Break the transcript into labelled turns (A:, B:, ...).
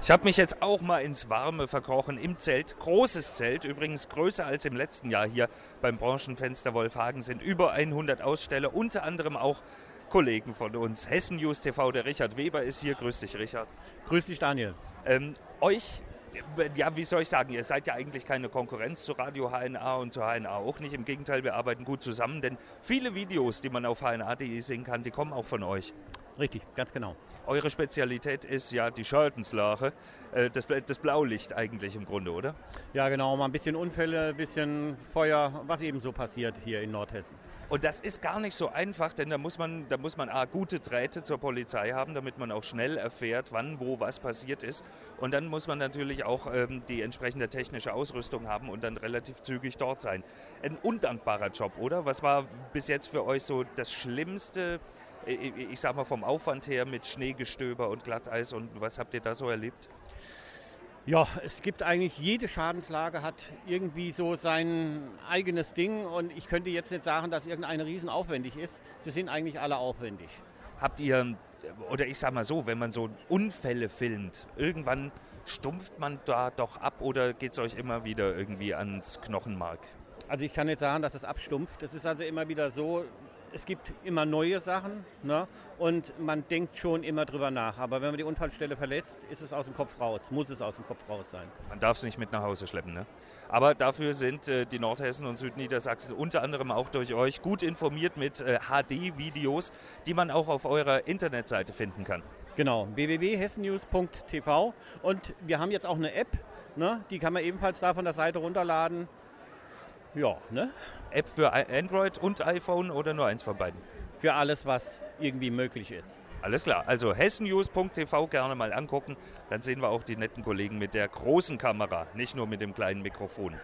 A: Ich habe mich jetzt auch mal ins Warme verkrochen im Zelt. Großes Zelt, übrigens größer als im letzten Jahr hier beim Branchenfenster Wolfhagen sind über 100 Aussteller, unter anderem auch Kollegen von uns. Hessen News TV, der Richard Weber ist hier. Grüß dich, Richard.
B: Grüß dich, Daniel.
A: Ähm, euch ja, wie soll ich sagen, ihr seid ja eigentlich keine Konkurrenz zu Radio HNA und zu HNA auch nicht. Im Gegenteil, wir arbeiten gut zusammen, denn viele Videos, die man auf hna.de sehen kann, die kommen auch von euch.
B: Richtig, ganz genau.
A: Eure Spezialität ist ja die Schaltenslache, äh, das, das Blaulicht eigentlich im Grunde, oder?
B: Ja, genau, mal ein bisschen Unfälle, ein bisschen Feuer, was eben so passiert hier in Nordhessen.
A: Und das ist gar nicht so einfach, denn da muss man, da muss man A, gute Drähte zur Polizei haben, damit man auch schnell erfährt, wann, wo, was passiert ist. Und dann muss man natürlich auch ähm, die entsprechende technische Ausrüstung haben und dann relativ zügig dort sein. Ein undankbarer Job, oder? Was war bis jetzt für euch so das Schlimmste, ich sag mal vom Aufwand her mit Schneegestöber und Glatteis und was habt ihr da so erlebt?
B: Ja, es gibt eigentlich, jede Schadenslage hat irgendwie so sein eigenes Ding und ich könnte jetzt nicht sagen, dass irgendeine riesen aufwendig ist. Sie sind eigentlich alle aufwendig.
A: Habt ihr, oder ich sag mal so, wenn man so Unfälle filmt, irgendwann stumpft man da doch ab oder geht es euch immer wieder irgendwie ans Knochenmark?
B: Also ich kann nicht sagen, dass es abstumpft. Es ist also immer wieder so, es gibt immer neue Sachen ne? und man denkt schon immer drüber nach. Aber wenn man die Unfallstelle verlässt, ist es aus dem Kopf raus, muss es aus dem Kopf raus sein.
A: Man darf es nicht mit nach Hause schleppen. Ne? Aber dafür sind äh, die Nordhessen und Südniedersachsen unter anderem auch durch euch gut informiert mit äh, HD-Videos, die man auch auf eurer Internetseite finden kann.
B: Genau, www.hessennews.tv und wir haben jetzt auch eine App, ne? die kann man ebenfalls da von der Seite runterladen. Ja, ne?
A: App für Android und iPhone oder nur eins von beiden?
B: Für alles, was irgendwie möglich ist.
A: Alles klar, also hessennews.tv gerne mal angucken, dann sehen wir auch die netten Kollegen mit der großen Kamera, nicht nur mit dem kleinen Mikrofon.